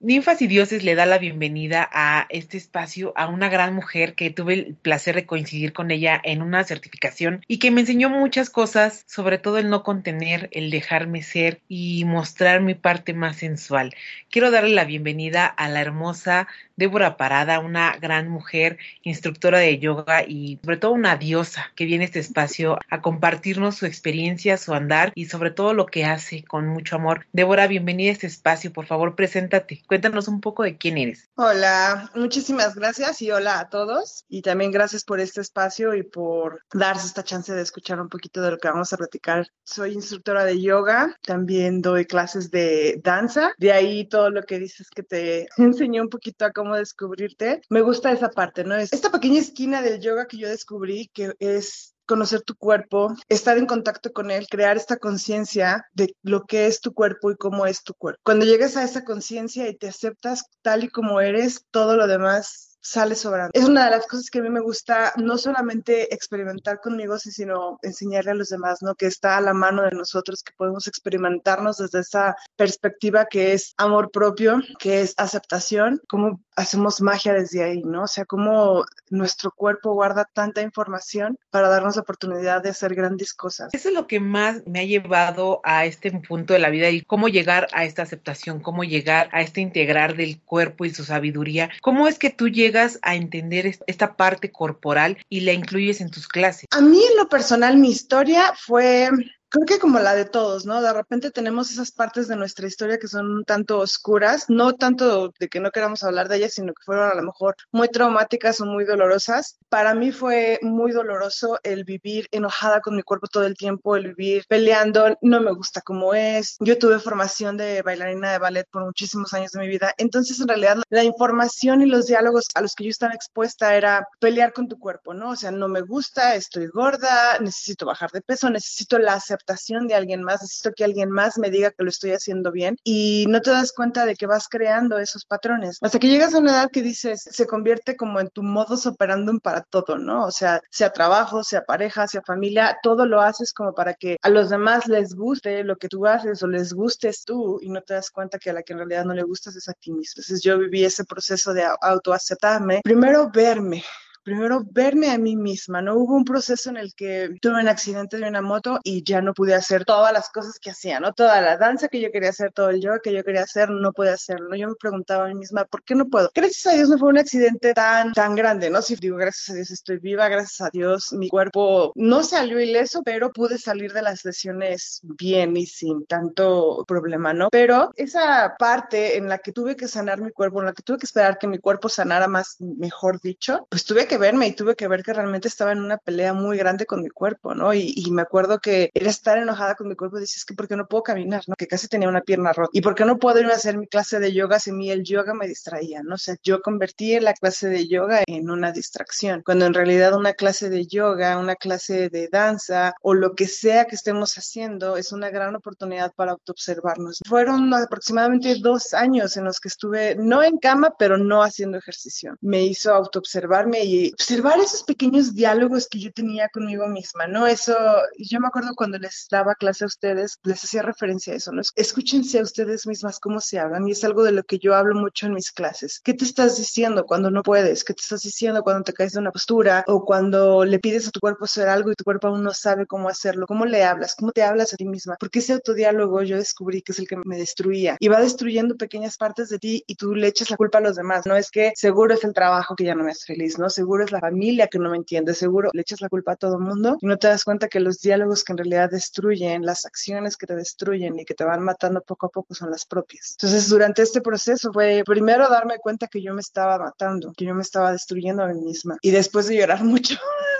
Ninfas y Dioses le da la bienvenida a este espacio a una gran mujer que tuve el placer de coincidir con ella en una certificación y que me enseñó muchas cosas, sobre todo el no contener, el dejarme ser y mostrar mi parte más sensual. Quiero darle la bienvenida a la hermosa Débora Parada, una gran mujer, instructora de yoga y sobre todo una diosa que viene a este espacio a compartirnos su experiencia, su andar y sobre todo lo que hace con mucho amor. Débora, bienvenida a este espacio, por favor, preséntate. Cuéntanos un poco de quién eres. Hola, muchísimas gracias y hola a todos. Y también gracias por este espacio y por darse esta chance de escuchar un poquito de lo que vamos a platicar. Soy instructora de yoga, también doy clases de danza. De ahí todo lo que dices que te enseñé un poquito a cómo descubrirte. Me gusta esa parte, ¿no? Es esta pequeña esquina del yoga que yo descubrí que es conocer tu cuerpo, estar en contacto con él, crear esta conciencia de lo que es tu cuerpo y cómo es tu cuerpo. Cuando llegas a esa conciencia y te aceptas tal y como eres, todo lo demás sale sobrando. Es una de las cosas que a mí me gusta no solamente experimentar conmigo, sino enseñarle a los demás, ¿no? Que está a la mano de nosotros, que podemos experimentarnos desde esa perspectiva que es amor propio, que es aceptación, cómo hacemos magia desde ahí, ¿no? O sea, cómo nuestro cuerpo guarda tanta información para darnos la oportunidad de hacer grandes cosas. Eso es lo que más me ha llevado a este punto de la vida y cómo llegar a esta aceptación, cómo llegar a este integrar del cuerpo y su sabiduría. ¿Cómo es que tú llegas a entender esta parte corporal y la incluyes en tus clases? A mí en lo personal mi historia fue creo que como la de todos, ¿no? De repente tenemos esas partes de nuestra historia que son un tanto oscuras, no tanto de que no queramos hablar de ellas, sino que fueron a lo mejor muy traumáticas o muy dolorosas. Para mí fue muy doloroso el vivir enojada con mi cuerpo todo el tiempo, el vivir peleando, no me gusta como es. Yo tuve formación de bailarina de ballet por muchísimos años de mi vida, entonces en realidad la información y los diálogos a los que yo estaba expuesta era pelear con tu cuerpo, ¿no? O sea, no me gusta, estoy gorda, necesito bajar de peso, necesito la aceptación de alguien más, necesito que alguien más me diga que lo estoy haciendo bien y no te das cuenta de que vas creando esos patrones. Hasta que llegas a una edad que dices, se convierte como en tu modus operandum para todo, ¿no? O sea, sea trabajo, sea pareja, sea familia, todo lo haces como para que a los demás les guste lo que tú haces o les gustes tú y no te das cuenta que a la que en realidad no le gustas es a ti mismo. Entonces yo viví ese proceso de autoaceptarme, primero verme, primero verme a mí misma, ¿no? Hubo un proceso en el que tuve un accidente de una moto y ya no pude hacer todas las cosas que hacía, ¿no? Toda la danza que yo quería hacer, todo el yoga que yo quería hacer, no pude hacerlo. Yo me preguntaba a mí misma, ¿por qué no puedo? Gracias a Dios no fue un accidente tan, tan grande, ¿no? Si digo, gracias a Dios estoy viva, gracias a Dios mi cuerpo no salió ileso, pero pude salir de las lesiones bien y sin tanto problema, ¿no? Pero esa parte en la que tuve que sanar mi cuerpo, en la que tuve que esperar que mi cuerpo sanara más, mejor dicho, pues tuve que verme y tuve que ver que realmente estaba en una pelea muy grande con mi cuerpo, ¿no? Y, me acuerdo que era estar enojada con mi cuerpo dices que ¿por qué no puedo caminar? ¿no? Que casi tenía una pierna rota. ¿Y por qué no puedo ir a hacer mi clase de yoga si mí el yoga me distraía, ¿no? O sea, yo convertí la clase de yoga en una distracción, cuando en realidad una clase de yoga, una clase de danza o lo que sea que estemos haciendo es una gran oportunidad para autoobservarnos. Fueron aproximadamente dos años en los que estuve no en cama, pero no haciendo ejercicio. Me hizo autoobservarme y observar esos pequeños diálogos que yo tenía conmigo misma, ¿no? Eso, yo me acuerdo cuando les daba clase a ustedes, les hacía referencia a eso, ¿no? Escúchense a ustedes mismas cómo se hablan y es algo de lo que yo hablo mucho en mis clases. ¿Qué te estás diciendo cuando no puedes? ¿Qué te estás diciendo cuando te caes de una postura o cuando le pides a tu cuerpo hacer algo y tu cuerpo aún no sabe cómo hacerlo? ¿Cómo le hablas? ¿Cómo te hablas a ti misma? Porque ese autodiálogo yo descubrí que es el que me destruía y va destruyendo pequeñas partes de ti y tú le echas la culpa a los demás. No es que seguro es el trabajo que ya no me hace feliz, ¿no? Seguro es la familia que no me entiende, seguro le echas la culpa a todo mundo y no te das cuenta que los diálogos que en realidad destruyen, las acciones que te destruyen y que te van matando poco a poco son las propias. Entonces, durante este proceso fue primero darme cuenta que yo me estaba matando, que yo me estaba destruyendo a mí misma y después de llorar mucho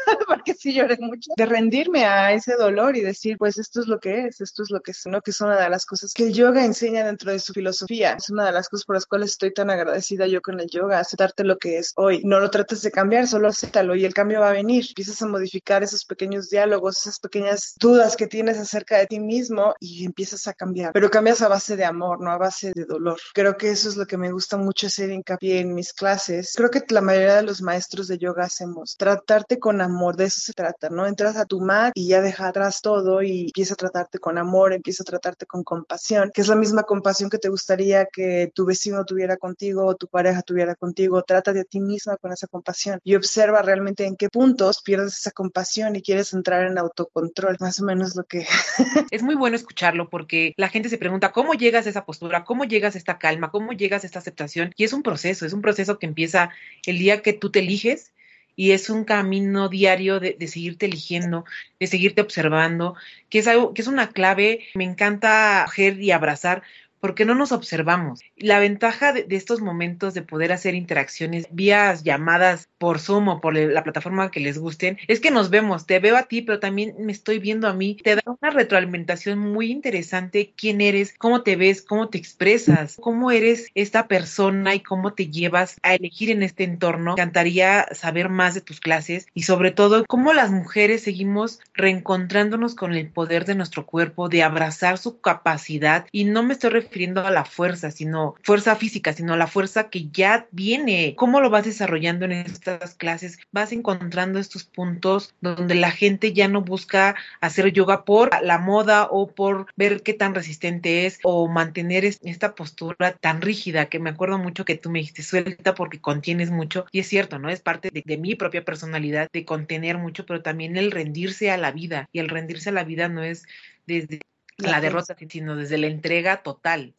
porque sí lloré mucho, de rendirme a ese dolor y decir, pues esto es lo que es, esto es lo que es, ¿no? Que es una de las cosas que el yoga enseña dentro de su filosofía. Es una de las cosas por las cuales estoy tan agradecida yo con el yoga, aceptarte lo que es hoy. No lo trates de cambiar, solo acéptalo y el cambio va a venir. Empiezas a modificar esos pequeños diálogos, esas pequeñas dudas que tienes acerca de ti mismo y empiezas a cambiar. Pero cambias a base de amor, no a base de dolor. Creo que eso es lo que me gusta mucho hacer hincapié en mis clases. Creo que la mayoría de los maestros de yoga hacemos. Tratarte con amor, de eso se trata, ¿no? Entras a tu mat y ya deja atrás todo y empieza a tratarte con amor, empieza a tratarte con compasión, que es la misma compasión que te gustaría que tu vecino tuviera contigo o tu pareja tuviera contigo. Trata de a ti misma con esa compasión y observa realmente en qué puntos pierdes esa compasión y quieres entrar en autocontrol. Más o menos lo que... es muy bueno escucharlo porque la gente se pregunta, ¿cómo llegas a esa postura? ¿Cómo llegas a esta calma? ¿Cómo llegas a esta aceptación? Y es un proceso, es un proceso que empieza el día que tú te eliges y es un camino diario de, de, seguirte eligiendo, de seguirte observando, que es algo, que es una clave. Me encanta coger y abrazar porque no nos observamos. La ventaja de, estos momentos de poder hacer interacciones vía llamadas por Zoom o por la plataforma que les gusten es que nos vemos, te veo a ti, pero también me estoy viendo a mí. Te da una retroalimentación muy interesante quién eres, cómo te ves, cómo te expresas, cómo eres esta persona y cómo te llevas a elegir en este entorno. Me encantaría saber más de tus clases y sobre todo cómo las mujeres seguimos reencontrándonos con el poder de nuestro cuerpo, de abrazar su capacidad y no me estoy refiriendo a la fuerza, sino fuerza física, sino la fuerza que ya viene. ¿Cómo lo vas desarrollando en estas clases? Vas encontrando estos puntos donde la gente ya no busca hacer yoga por la moda o por ver qué tan resistente es o mantener esta postura tan rígida que me acuerdo mucho que tú me dijiste suelta porque contienes mucho y es cierto, ¿no? Es parte de, de mi propia personalidad de contener mucho, pero también el rendirse a la vida y el rendirse a la vida no es desde la derrota, sino desde la entrega total.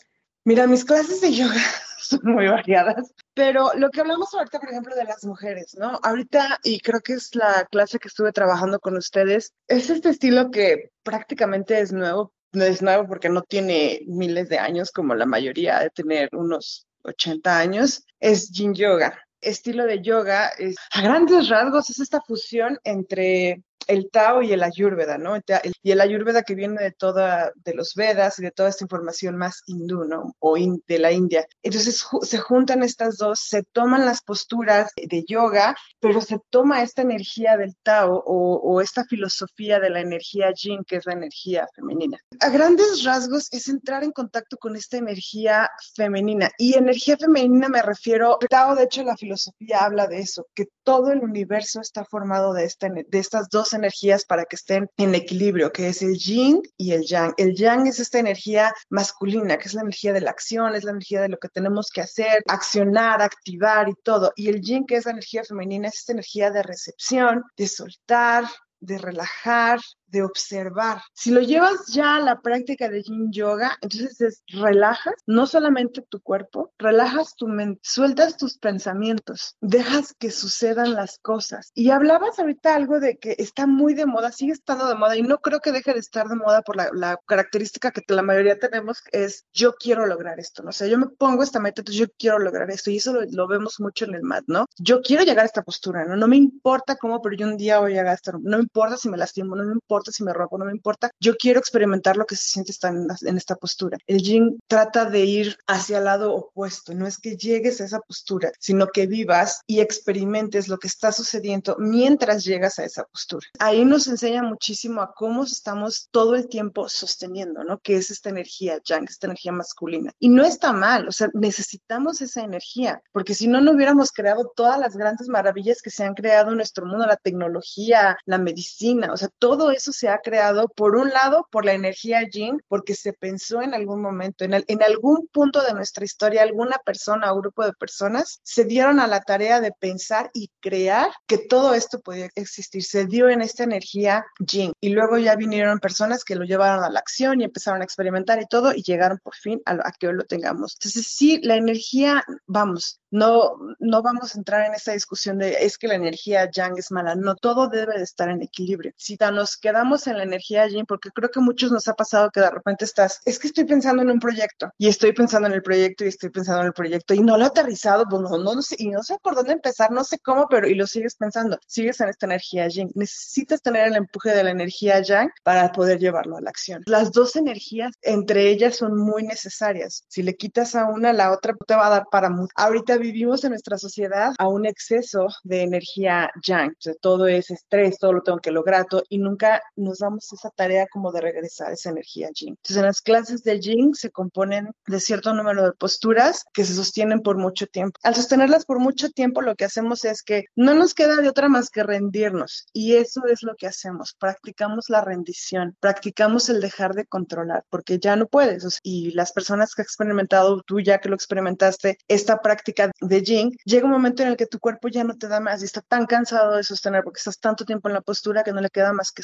Mira, mis clases de yoga son muy variadas, pero lo que hablamos ahorita, por ejemplo, de las mujeres, ¿no? Ahorita, y creo que es la clase que estuve trabajando con ustedes, es este estilo que prácticamente es nuevo, no es nuevo porque no tiene miles de años como la mayoría de tener unos 80 años, es Yin Yoga. Estilo de yoga es, a grandes rasgos, es esta fusión entre el Tao y el Ayurveda, ¿no? Y el Ayurveda que viene de toda, de los Vedas y de toda esta información más hindú, ¿no? O de la India. Entonces se juntan estas dos, se toman las posturas de yoga, pero se toma esta energía del Tao o, o esta filosofía de la energía Yin, que es la energía femenina. A grandes rasgos es entrar en contacto con esta energía femenina. Y energía femenina me refiero, Tao, de hecho, la filosofía habla de eso, que todo el universo está formado de, esta, de estas dos energías para que estén en equilibrio, que es el yin y el yang. El yang es esta energía masculina, que es la energía de la acción, es la energía de lo que tenemos que hacer, accionar, activar y todo. Y el yin, que es la energía femenina, es esta energía de recepción, de soltar, de relajar, de observar. Si lo llevas ya a la práctica de yin yoga, entonces es relajas no solamente tu cuerpo, relajas tu mente, sueltas tus pensamientos, dejas que sucedan las cosas. Y hablabas ahorita algo de que está muy de moda, sigue estando de moda y no creo que deje de estar de moda por la, la característica que la mayoría tenemos es yo quiero lograr esto, ¿no? O sea, yo me pongo esta meta, entonces yo quiero lograr esto y eso lo, lo vemos mucho en el mat, ¿no? Yo quiero llegar a esta postura, ¿no? No me importa cómo, pero yo un día voy a llegar a esta, no me importa si me lastimo, no me importa si me robo, no me importa. Yo quiero experimentar lo que se siente estar en, en, esta postura. El yin trata de ir hacia el lado opuesto. No es que llegues a esa postura, sino que vivas y experimentes lo que está sucediendo mientras llegas a esa postura. Ahí nos enseña muchísimo a cómo estamos todo el tiempo sosteniendo, ¿no? Que es esta energía yang, esta energía masculina. Y no está mal, o sea, necesitamos esa energía, porque si no, no hubiéramos creado todas las grandes maravillas que se han creado en nuestro mundo, la tecnología, la medicina, o sea, todo eso se ha creado, por un lado, por la energía yin, porque se pensó en algún momento, en, el, en algún punto de nuestra historia, alguna persona o grupo de personas se dieron a la tarea de pensar y crear que todo esto podía existir. Se dio en esta energía yin. Y luego ya vinieron personas que lo llevaron a la acción y empezaron a experimentar y todo, y llegaron por fin a, a que hoy lo tengamos. Entonces, sí, la energía, vamos, no, no vamos a entrar en esa discusión de es que la energía yang es mala. No, todo debe de estar en equilibrio. Si nos queda quedamos en la energía yin, porque creo que muchos nos ha pasado que de repente estás, es que estoy pensando en un proyecto y estoy pensando en el proyecto y estoy pensando en el proyecto y no lo he aterrizado, pues no, no, sé, y no sé por dónde empezar, no sé cómo, pero y lo sigues pensando, sigues en esta energía yin. Necesitas tener el empuje de la energía yang para poder llevarlo a la acción. Las dos energías entre ellas son muy necesarias. Si le quitas a una, la otra te va a dar para mucho. Ahorita vivimos en nuestra sociedad a un exceso de energía yang, o sea, todo es estrés, todo lo tengo que lograr, todo, y nunca nos damos esa tarea como de regresar esa energía yin. Entonces, en las clases de yin se componen de cierto número de posturas que se sostienen por mucho tiempo. Al sostenerlas por mucho tiempo, lo que hacemos es que no nos queda de otra más que rendirnos, y eso es lo que hacemos. Practicamos la rendición, practicamos el dejar de controlar, porque ya no puedes. y las personas que han experimentado, tú ya que lo experimentaste, esta práctica de yin, llega un momento en el que tu cuerpo ya no te da más y está tan cansado de sostener porque estás tanto tiempo en la postura que no le queda más que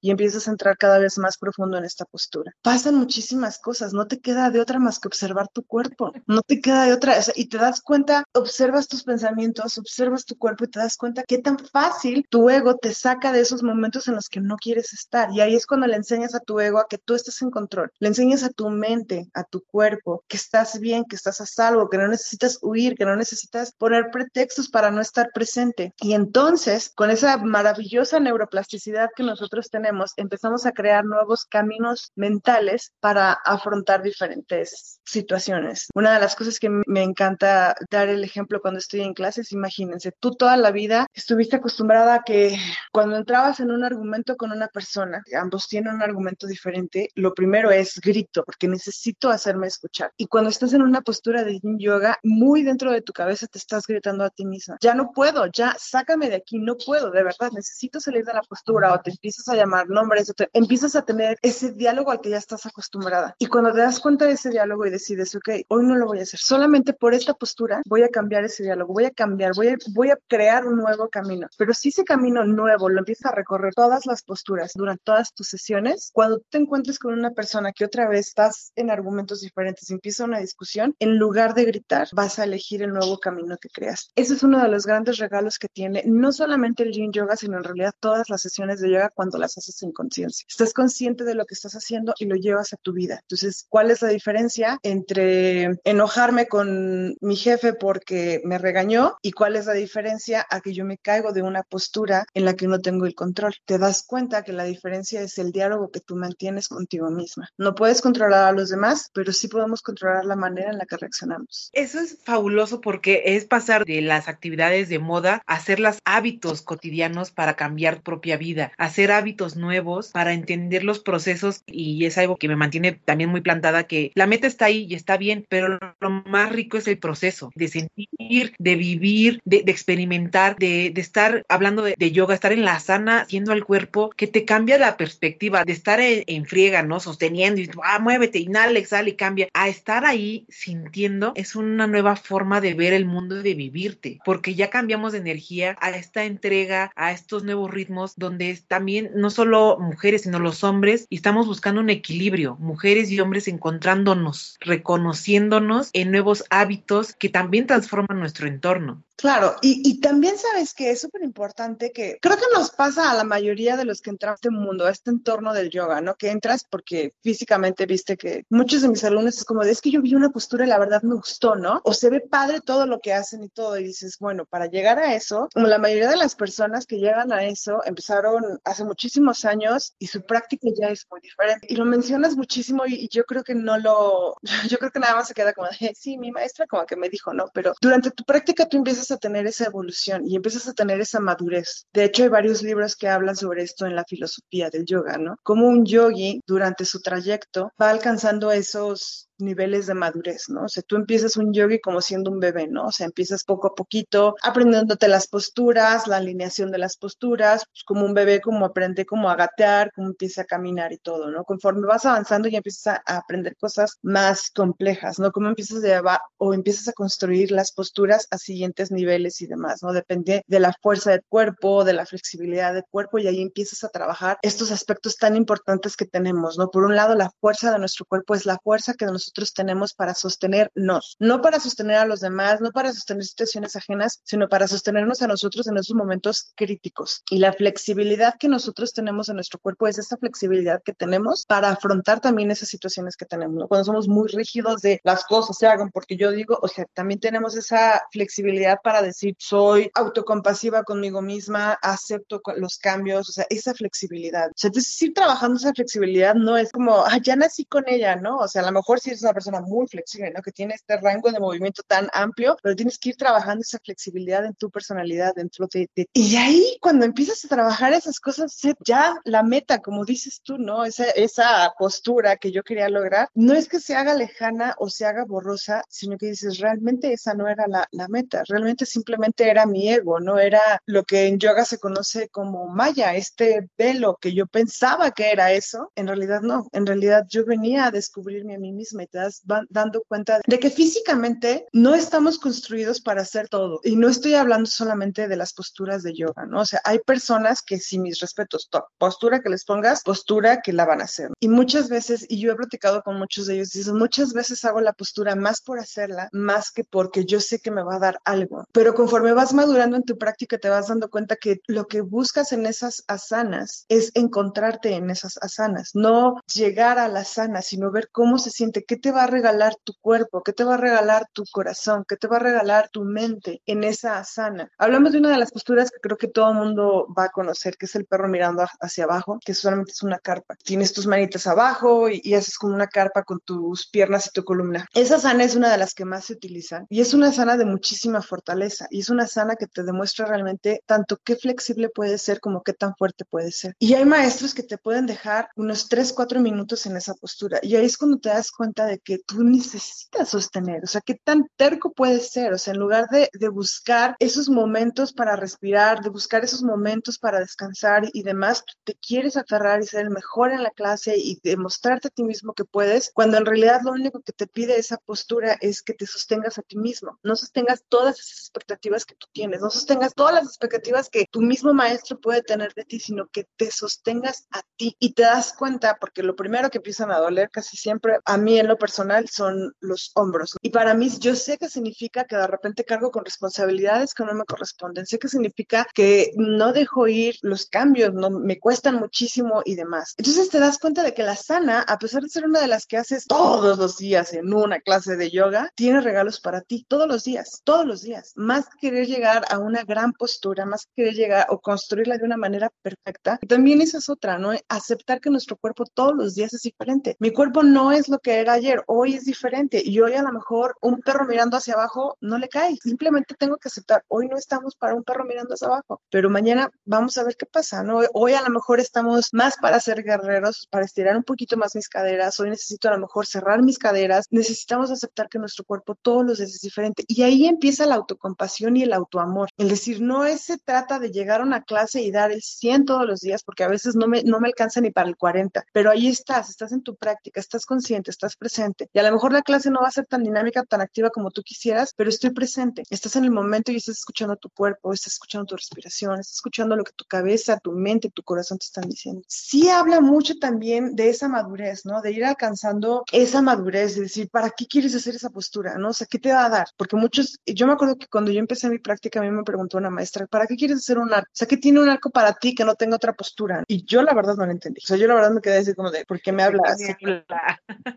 y empiezas a entrar cada vez más profundo en esta postura. Pasan muchísimas cosas, no te queda de otra más que observar tu cuerpo, no te queda de otra, y te das cuenta, observas tus pensamientos, observas tu cuerpo y te das cuenta qué tan fácil tu ego te saca de esos momentos en los que no quieres estar. Y ahí es cuando le enseñas a tu ego a que tú estés en control, le enseñas a tu mente, a tu cuerpo, que estás bien, que estás a salvo, que no necesitas huir, que no necesitas poner pretextos para no estar presente. Y entonces, con esa maravillosa neuroplasticidad que nosotros tenemos, empezamos a crear nuevos caminos mentales para afrontar diferentes situaciones. Una de las cosas que me encanta dar el ejemplo cuando estoy en clases, imagínense, tú toda la vida estuviste acostumbrada a que cuando entrabas en un argumento con una persona, ambos tienen un argumento diferente, lo primero es grito, porque necesito hacerme escuchar. Y cuando estás en una postura de yoga, muy dentro de tu cabeza te estás gritando a ti misma, ya no puedo, ya sácame de aquí, no puedo, de verdad, necesito salir de la postura o te empiezas a llamar nombres, empiezas a tener ese diálogo al que ya estás acostumbrada. Y cuando te das cuenta de ese diálogo y decides, ok, hoy no lo voy a hacer, solamente por esta postura voy a cambiar ese diálogo, voy a cambiar, voy a, voy a crear un nuevo camino. Pero si ese camino nuevo lo empiezas a recorrer todas las posturas durante todas tus sesiones, cuando te encuentres con una persona que otra vez estás en argumentos diferentes, empieza una discusión, en lugar de gritar, vas a elegir el nuevo camino que creas. Ese es uno de los grandes regalos que tiene no solamente el yin yoga, sino en realidad todas las sesiones de yoga cuando las haces en conciencia. Estás consciente de lo que estás haciendo y lo llevas a tu vida. Entonces, ¿cuál es la diferencia entre enojarme con mi jefe porque me regañó y cuál es la diferencia a que yo me caigo de una postura en la que no tengo el control? Te das cuenta que la diferencia es el diálogo que tú mantienes contigo misma. No puedes controlar a los demás, pero sí podemos controlar la manera en la que reaccionamos. Eso es fabuloso porque es pasar de las actividades de moda a hacerlas hábitos cotidianos para cambiar propia vida, hacer hábitos nuevos para entender los procesos y es algo que me mantiene también muy plantada que la meta está ahí y está bien, pero lo más rico es el proceso de sentir, de vivir, de, experimentar, de, estar hablando de, yoga, estar en la sana, haciendo al cuerpo, que te cambia la perspectiva de estar en, friega, ¿no? Sosteniendo y, ah, muévete, inhala, exhala y cambia, a estar ahí sintiendo es una nueva forma de ver el mundo y de vivirte, porque ya cambiamos de energía a esta entrega, a estos nuevos ritmos, donde también no solo mujeres, sino los hombres, y estamos buscando un equilibrio, mujeres y hombres encontrándonos, reconociéndonos en nuevos hábitos que también transforman nuestro entorno. Claro, y, y también sabes que es súper importante que creo que nos pasa a la mayoría de los que entramos a este mundo, a este entorno del yoga, ¿no? Que entras porque físicamente viste que muchos de mis alumnos es como, es que yo vi una postura y la verdad me gustó, ¿no? O se ve padre todo lo que hacen y todo, y dices, bueno, para llegar a eso, como la mayoría de las personas que llegan a eso empezaron hace muchísimos años y su práctica ya es muy diferente. Y lo mencionas muchísimo y, y yo creo que no lo, yo creo que nada más se queda como, sí, mi maestra como que me dijo, ¿no? Pero durante tu práctica tú empiezas a tener esa evolución y empiezas a tener esa madurez. De hecho, hay varios libros que hablan sobre esto en la filosofía del yoga, ¿no? Como un yogi durante su trayecto va alcanzando esos niveles de madurez, ¿no? O sea, tú empiezas un yogi como siendo un bebé, ¿no? O sea, empiezas poco a poquito aprendiéndote las posturas, la alineación de las posturas, pues como un bebé como aprende como a gatear, como empieza a caminar y todo, ¿no? Conforme vas avanzando ya empiezas a, aprender cosas más complejas, ¿no? Cómo empiezas a llevar o empiezas a construir las posturas a siguientes niveles y demás, ¿no? Depende de la fuerza del cuerpo, de la flexibilidad del cuerpo y ahí empiezas a trabajar estos aspectos tan importantes que tenemos, ¿no? Por un lado, la fuerza de nuestro cuerpo es la fuerza que nos nosotros tenemos para sostenernos, no para sostener a los demás, no para sostener situaciones ajenas, sino para sostenernos a nosotros en esos momentos críticos. Y la flexibilidad que nosotros tenemos en nuestro cuerpo es esa flexibilidad que tenemos para afrontar también esas situaciones que tenemos. Cuando somos muy rígidos de las cosas se hagan porque yo digo, o sea, también tenemos esa flexibilidad para decir, soy autocompasiva conmigo misma, acepto los cambios, o sea, esa flexibilidad. O sea, entonces ir trabajando esa flexibilidad no es como, ah, ya nací con ella, ¿no? O sea, a lo mejor si eres una persona muy flexible, ¿no? Que tiene este rango de movimiento tan amplio, pero tienes que ir trabajando esa flexibilidad en tu personalidad, dentro de, de... Y ahí, cuando empiezas a trabajar esas cosas, ya la meta, como dices tú, ¿no? Esa, esa postura que yo quería lograr, no es que se haga lejana o se haga borrosa, sino que dices, realmente esa no era la, la meta, realmente simplemente era mi ego, no era lo que en yoga se conoce como maya, este velo que yo pensaba que era eso, en realidad no, en realidad yo venía a descubrirme a mí misma y te das dando cuenta de que físicamente no estamos construidos para hacer todo. Y no estoy hablando solamente de las posturas de yoga, ¿no? O sea, hay personas que si mis respetos, postura que les pongas, postura que la van a hacer. Y muchas veces, y yo he platicado con muchos de ellos, dicen, muchas veces hago la postura más por hacerla, más que porque yo sé que me va a dar algo. Pero conforme vas madurando en tu práctica, te vas dando cuenta que lo que buscas en esas asanas es encontrarte en esas asanas, no llegar a la asana, sino ver cómo se siente, qué te va a regalar tu cuerpo, qué te va a regalar tu corazón, qué te va a regalar tu mente en esa asana. Hablamos de una de las posturas que creo que todo mundo va a conocer, que es el perro mirando hacia abajo, que solamente es una carpa. Tienes tus manitas abajo y, haces como una carpa con tus piernas y tu columna. Esa sana es una de las que más se utilizan y es una sana de muchísima fortaleza y es una sana que te demuestra realmente tanto qué flexible puede ser como qué tan fuerte puede ser. Y hay maestros que te pueden dejar unos 3, 4 minutos en esa postura y ahí es cuando te das cuenta de que tú necesitas sostener, o sea, qué tan terco puedes ser, o sea, en lugar de, de buscar esos momentos para respirar, de buscar esos momentos para descansar y demás, te quieres aferrar y ser el mejor en la clase y demostrarte a ti mismo que puedes, cuando en realidad lo único que te pide esa postura es que te sostengas a ti mismo, no sostengas todas esas expectativas que tú tienes, no sostengas todas las expectativas que tu mismo maestro puede tener de ti, sino que te sostengas a ti. Y te das cuenta, porque lo primero que empiezan a doler casi siempre, a mí en lo personal, son los hombros. Y para mí, yo sé que significa que de repente cargo con responsabilidades que no me corresponden, sé que significa que no dejo ir los cambios, no me cuestan muchísimo y demás. Entonces te das cuenta de que la sana, a pesar de ser una de las que haces todos los días en una clase de yoga, tiene regalos para ti todos los días, todos los días. Más que querer llegar a una gran postura, más que querer llegar o construirla de una manera perfecta, también esa es otra, ¿no? Aceptar que nuestro cuerpo todos los días es diferente. Mi cuerpo no es lo que era ayer, hoy es diferente y hoy a lo mejor un perro mirando hacia abajo no le cae. Simplemente tengo que aceptar, hoy no estamos para un perro mirando hacia abajo, pero mañana vamos a ver qué pasa, ¿no? Hoy a lo mejor estamos más para ser guerreros, para estirar un poquito más mis caderas, hoy necesito a lo mejor cerrar mis caderas, necesitamos aceptar que nuestro cuerpo todos los días es diferente y ahí empieza la autocompasión y el autoamor. El decir, no es, se trata de llegar a una clase y dar el 100 todos los días, porque a veces no me, no me alcanza ni para el 40, pero ahí estás, estás en tu práctica, estás consciente, estás presente y a lo mejor la clase no va a ser tan dinámica, tan activa como tú quisieras, pero estoy presente, estás en el momento y estás escuchando tu cuerpo, estás escuchando tu respiración, estás escuchando lo que tu cabeza, tu mente, tu corazón te están diciendo. Sí habla mucho también de esa madurez, ¿no? De ir alcanzando esa madurez, de decir, ¿para qué quieres hacer esa postura, no? O sea, ¿qué te va a dar? Porque muchos, yo me acuerdo que cuando yo empecé mi práctica, a mí me preguntó una maestra, ¿para qué quieres hacer un arco? O sea, ¿qué tiene un arco para ti que no tenga otra postura? Y yo la verdad no lo entendí. O sea, yo la verdad me quedé así como de, ¿por qué me hablas?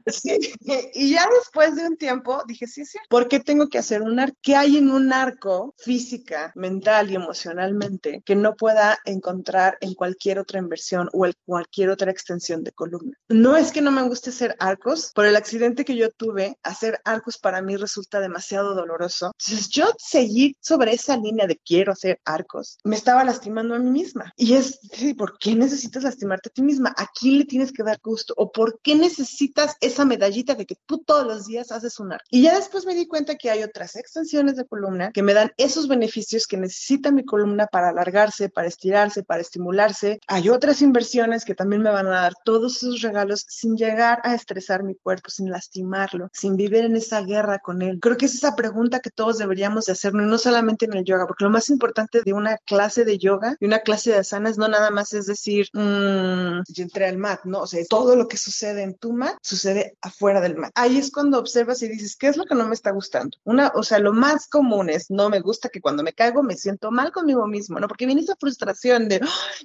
Sí. Y ya después de un tiempo dije, sí, sí, ¿por qué tengo que hacer un arco? ¿Qué hay en un arco física, mental y emocionalmente que no pueda encontrar en cualquier otra inversión o en cualquier otra extensión de columna? No es que no me guste hacer arcos, por el accidente que yo tuve, hacer arcos para mí resulta demasiado doloroso. Entonces yo seguir sobre esa línea de quiero hacer arcos, me estaba lastimando a mí misma. Y es, ¿por qué necesitas lastimarte a ti misma? ¿A quién le tienes que dar gusto? ¿O por qué necesitas esa de que tú todos los días haces un arco? Y ya después me di cuenta que hay otras extensiones de columna que me dan esos beneficios que necesita mi columna para alargarse, para estirarse, para estimularse. Hay otras inversiones que también me van a dar todos esos regalos sin llegar a estresar mi cuerpo, sin lastimarlo, sin vivir en esa guerra con él. Creo que es esa pregunta que todos deberíamos de hacernos, no solamente en el yoga, porque lo más importante de una clase de yoga y una clase de asanas no nada más es decir, mmm, yo entré al mat, ¿no? O sea, todo lo que sucede en tu mat sucede afuera fuera del mat. Ahí es cuando observas y dices, ¿qué es lo que no me está gustando? Una, o sea, lo más común es, no me gusta que cuando me caigo me siento mal conmigo mismo, ¿no? Porque viene esa frustración de,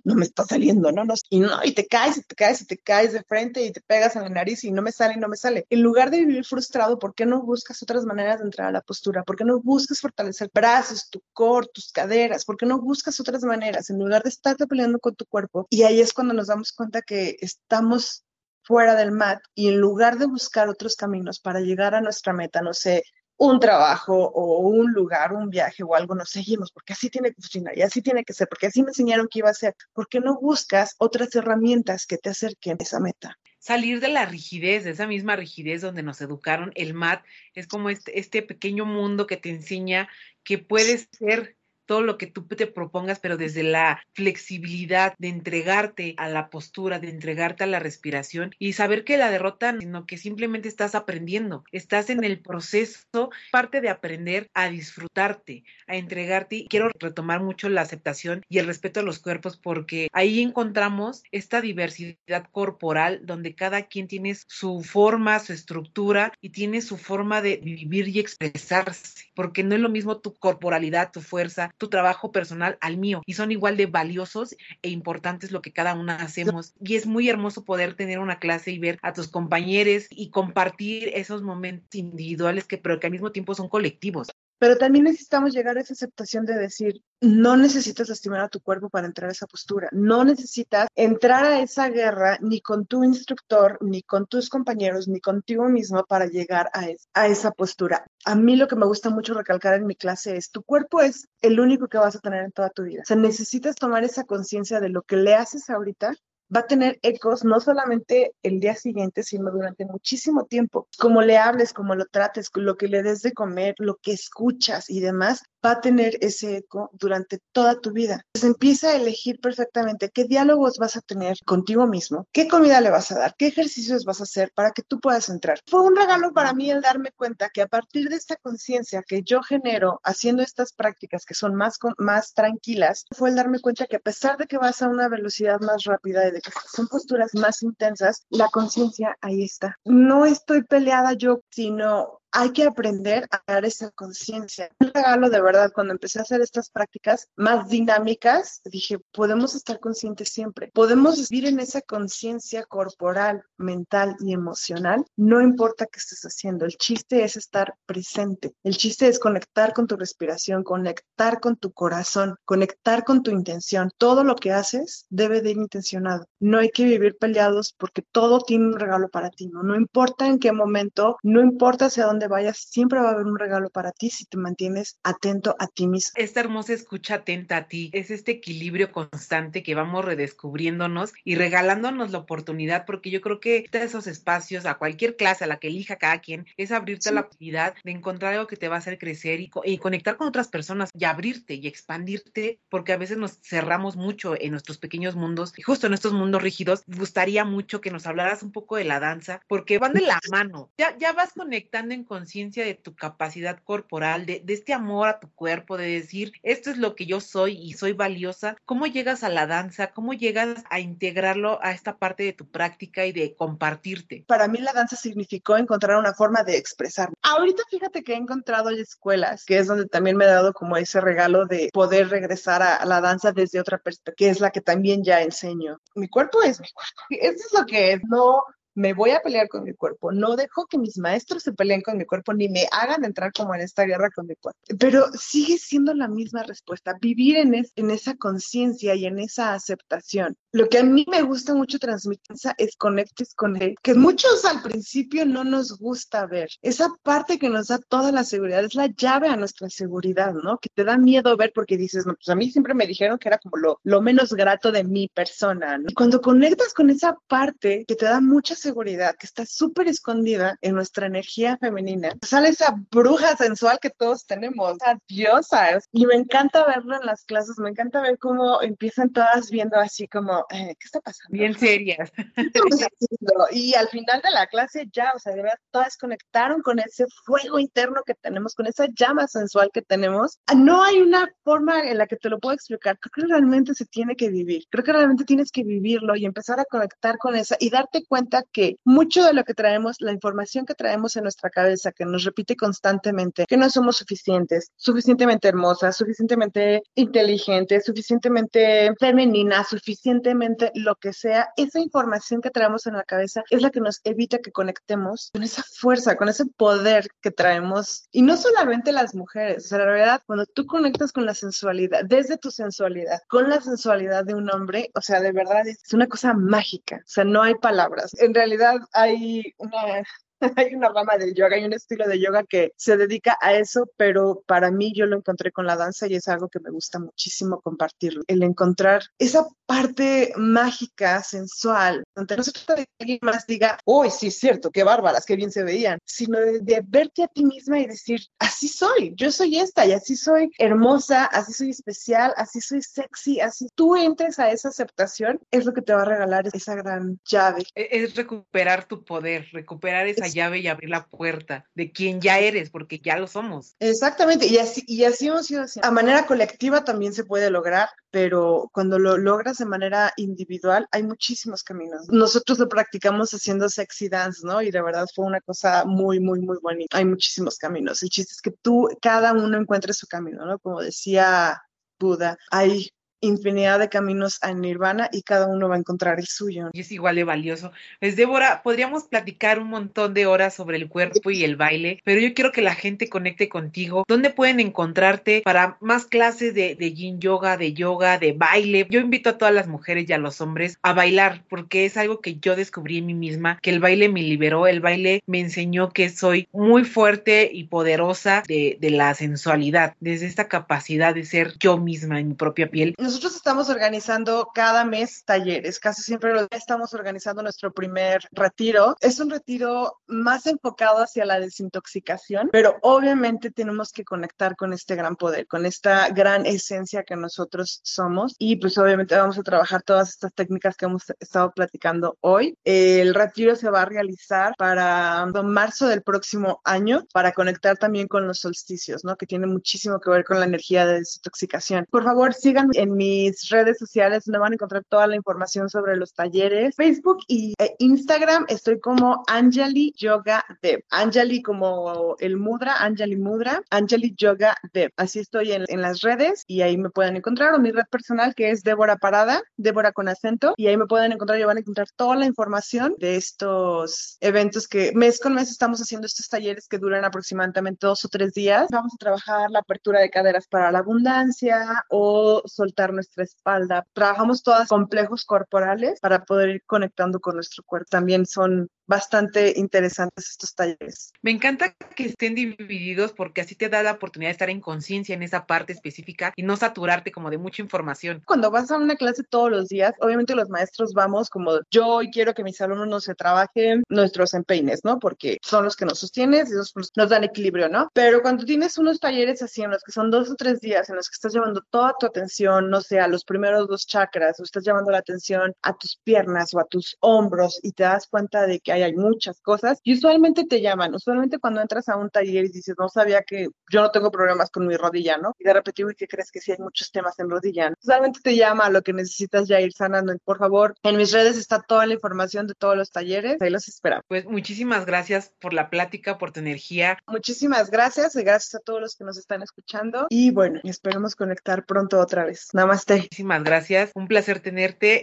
no me está saliendo, ¿no? no y no, y te caes, y te caes, y te caes de frente y te pegas en la nariz y no me sale y no me sale. En lugar de vivir frustrado, ¿por qué no buscas otras maneras de entrar a la postura? ¿Por qué no buscas fortalecer brazos, tu core, tus caderas? ¿Por qué no buscas otras maneras en lugar de estarte peleando con tu cuerpo? Y ahí es cuando nos damos cuenta que estamos fuera del mat y en lugar de buscar otros caminos para llegar a nuestra meta, no sé, un trabajo o un lugar, un viaje o algo, nos seguimos, porque así tiene que funcionar y así tiene que ser, porque así me enseñaron que iba a ser. ¿Por qué no buscas otras herramientas que te acerquen a esa meta? Salir de la rigidez, de esa misma rigidez donde nos educaron, el MAT es como este, este pequeño mundo que te enseña que puedes ser todo lo que tú te propongas, pero desde la flexibilidad de entregarte a la postura, de entregarte a la respiración y saber que la derrota, sino que simplemente estás aprendiendo, estás en el proceso, parte de aprender a disfrutarte, a entregarte. quiero retomar mucho la aceptación y el respeto a los cuerpos porque ahí encontramos esta diversidad corporal donde cada quien tiene su forma, su estructura y tiene su forma de vivir y expresarse, porque no es lo mismo tu corporalidad, tu fuerza, tu trabajo personal al mío y son igual de valiosos e importantes lo que cada una hacemos. Y es muy hermoso poder tener una clase y ver a tus compañeros y compartir esos momentos individuales que pero que al mismo tiempo son colectivos pero también necesitamos llegar a esa aceptación de decir, no necesitas lastimar a tu cuerpo para entrar a esa postura, no necesitas entrar a esa guerra ni con tu instructor, ni con tus compañeros, ni contigo mismo para llegar a, esa postura. A mí lo que me gusta mucho recalcar en mi clase es, tu cuerpo es el único que vas a tener en toda tu vida. O necesitas tomar esa conciencia de lo que le haces ahorita va a tener ecos no solamente el día siguiente, sino durante muchísimo tiempo. Como le hables, como lo trates, lo que le des de comer, lo que escuchas y demás, va a tener ese eco durante toda tu vida. Entonces empieza a elegir perfectamente qué diálogos vas a tener contigo mismo, qué comida le vas a dar, qué ejercicios vas a hacer para que tú puedas entrar. Fue un regalo para mí el darme cuenta que a partir de esta conciencia que yo genero haciendo estas prácticas que son más, más tranquilas, fue el darme cuenta que a pesar de que vas a una velocidad más rápida y de que son posturas más intensas, la conciencia ahí está. No estoy peleada yo, sino hay que aprender a dar esa conciencia. Un regalo de verdad, cuando empecé a hacer estas prácticas más dinámicas, dije, podemos estar conscientes siempre, podemos vivir en esa conciencia corporal, mental y emocional, no importa qué estés haciendo, el chiste es estar presente, el chiste es conectar con tu respiración, conectar con tu corazón, conectar con tu intención. Todo lo que haces debe de ir intencionado. No hay que vivir peleados porque todo tiene un regalo para ti, ¿no? No importa en qué momento, no importa hacia dónde vayas, siempre va a haber un regalo para ti si te mantienes atento a ti mismo. Esta hermosa escucha atenta a ti es este equilibrio constante que vamos redescubriéndonos y regalándonos la oportunidad, porque yo creo que esos espacios, a cualquier clase, a la que elija cada quien, es abrirte a la posibilidad de encontrar algo que te va a hacer crecer y, y conectar con otras personas y abrirte y expandirte, porque a veces nos cerramos mucho en nuestros pequeños mundos y justo en estos mundos rígidos. Gustaría mucho que nos hablaras un poco de la danza, porque van de la mano. Ya, ya vas conectando en conciencia de tu capacidad corporal, de, este amor a tu cuerpo, de decir, esto es lo que yo soy y soy valiosa, ¿cómo llegas a la danza? ¿Cómo llegas a integrarlo a esta parte de tu práctica y de compartirte? Para mí la danza significó encontrar una forma de expresarme. Ahorita fíjate que he encontrado escuelas, que es donde también me he dado como ese regalo de poder regresar a, la danza desde otra perspectiva, que es la que también ya enseño. Mi cuerpo es mi cuerpo. Eso es lo que es. No, me voy a pelear con mi cuerpo, no dejo que mis maestros se peleen con mi cuerpo ni me hagan entrar como en esta guerra con mi cuerpo. Pero sigue siendo la misma respuesta, vivir en, en esa conciencia y en esa aceptación. Lo que a mí me gusta mucho transmitir es conectes con él, que muchos al principio no nos gusta ver. Esa parte que nos da toda la seguridad es la llave a nuestra seguridad, ¿no? Que te da miedo ver porque dices, no, pues a mí siempre me dijeron que era como lo, lo menos grato de mi persona, ¿no? Y cuando conectas con esa parte que te da mucha seguridad, seguridad que está súper escondida en nuestra energía femenina. Sale esa bruja sensual que todos tenemos, esa diosa. Y me encanta verlo en las clases, me encanta ver cómo empiezan todas viendo así como eh, ¿qué está pasando? Bien serias. y al final de la clase ya, o sea, de verdad, todas conectaron con ese fuego interno que tenemos, con esa llama sensual que tenemos. No hay una forma en la que te lo puedo explicar. Creo que realmente se tiene que vivir. Creo que realmente tienes que vivirlo y empezar a conectar con esa y darte cuenta que mucho de lo que traemos, la información que traemos en nuestra cabeza, que nos repite constantemente, que no somos suficientes, suficientemente hermosas, suficientemente inteligentes, suficientemente femeninas, suficientemente lo que sea, esa información que traemos en la cabeza es la que nos evita que conectemos con esa fuerza, con ese poder que traemos. Y no solamente las mujeres, o sea, la verdad, cuando tú conectas con la sensualidad, desde tu sensualidad, con la sensualidad de un hombre, o sea, de verdad es una cosa mágica, o sea, no hay palabras. En realidad hay una hay una rama del yoga, hay un estilo de yoga que se dedica a eso, pero para mí yo lo encontré con la danza y es algo que me gusta muchísimo compartirlo. El encontrar esa parte mágica, sensual, donde no se trata de que alguien más diga, uy, sí es cierto, qué bárbaras, qué bien se veían, sino de, verte a ti misma y decir, así soy, yo soy esta y así soy hermosa, así soy especial, así soy sexy, así tú entres a esa aceptación, es lo que te va a regalar esa gran llave. E, es recuperar tu poder, recuperar esa llave y abrir la puerta de quien ya eres, porque ya lo somos. Exactamente, y así, y así hemos sido así. A manera colectiva también se puede lograr, pero cuando lo logras de manera individual, hay muchísimos caminos. Nosotros lo practicamos haciendo sexy dance, ¿no? Y de verdad fue una cosa muy, muy, muy bonita. Hay muchísimos caminos. El chiste es que tú, cada uno encuentre su camino, ¿no? Como decía Buda, hay infinidad de caminos a Nirvana y cada uno va a encontrar el suyo. Y es igual de valioso. Pues Débora, podríamos platicar un montón de horas sobre el cuerpo y el baile, pero yo quiero que la gente conecte contigo. ¿Dónde pueden encontrarte para más clases de, de yin yoga, de yoga, de baile? Yo invito a todas las mujeres y a los hombres a bailar porque es algo que yo descubrí en mí misma, que el baile me liberó, el baile me enseñó que soy muy fuerte y poderosa de, de la sensualidad, desde esta capacidad de ser yo misma en mi propia piel nosotros estamos organizando cada mes talleres, casi siempre lo estamos organizando nuestro primer retiro. Es un retiro más enfocado hacia la desintoxicación, pero obviamente tenemos que conectar con este gran poder, con esta gran esencia que nosotros somos y pues obviamente vamos a trabajar todas estas técnicas que hemos estado platicando hoy. El retiro se va a realizar para marzo del próximo año para conectar también con los solsticios, ¿no? Que tiene muchísimo que ver con la energía de desintoxicación. Por favor, sigan en mis redes sociales donde van a encontrar toda la información sobre los talleres. Facebook y eh, Instagram estoy como Anjali Yoga Dev. Anjali como el mudra, Anjali Mudra, Anjali Yoga Dev. Así estoy en, en las redes y ahí me pueden encontrar. O mi red personal que es Débora Parada, Débora con acento. Y ahí me pueden encontrar y van a encontrar toda la información de estos eventos que mes con mes estamos haciendo estos talleres que duran aproximadamente dos o tres días. Vamos a trabajar la apertura de caderas para la abundancia o soltar nuestra espalda. Trabajamos todas complejos corporales para poder ir conectando con nuestro cuerpo. También son bastante interesantes estos talleres. Me encanta que estén divididos porque así te da la oportunidad de estar en conciencia en esa parte específica y no saturarte como de mucha información. Cuando vas a una clase todos los días, obviamente los maestros vamos como yo hoy quiero que mis alumnos se trabajen nuestros empeines, ¿no? Porque son los que nos sostienen y nos, nos dan equilibrio, ¿no? Pero cuando tienes unos talleres así en los que son dos o tres días en los que estás llevando toda tu atención, no sé, a los primeros dos chakras o estás llevando la atención a tus piernas o a tus hombros y te das cuenta de que hay muchas cosas y usualmente te llaman, usualmente cuando entras a un taller y dices, no sabía que yo no tengo problemas con mi rodilla, ¿no? Y de repente, uy, ¿qué crees que sí hay muchos temas en rodilla? Usualmente te llama a lo que necesitas ya ir sanando. Por favor, en mis redes está toda la información de todos los talleres, ahí los esperamos. Pues muchísimas gracias por la plática, por tu energía. Muchísimas gracias y gracias a todos los que nos están escuchando y bueno, esperemos conectar pronto otra vez. Namaste. Muchísimas gracias, un placer tenerte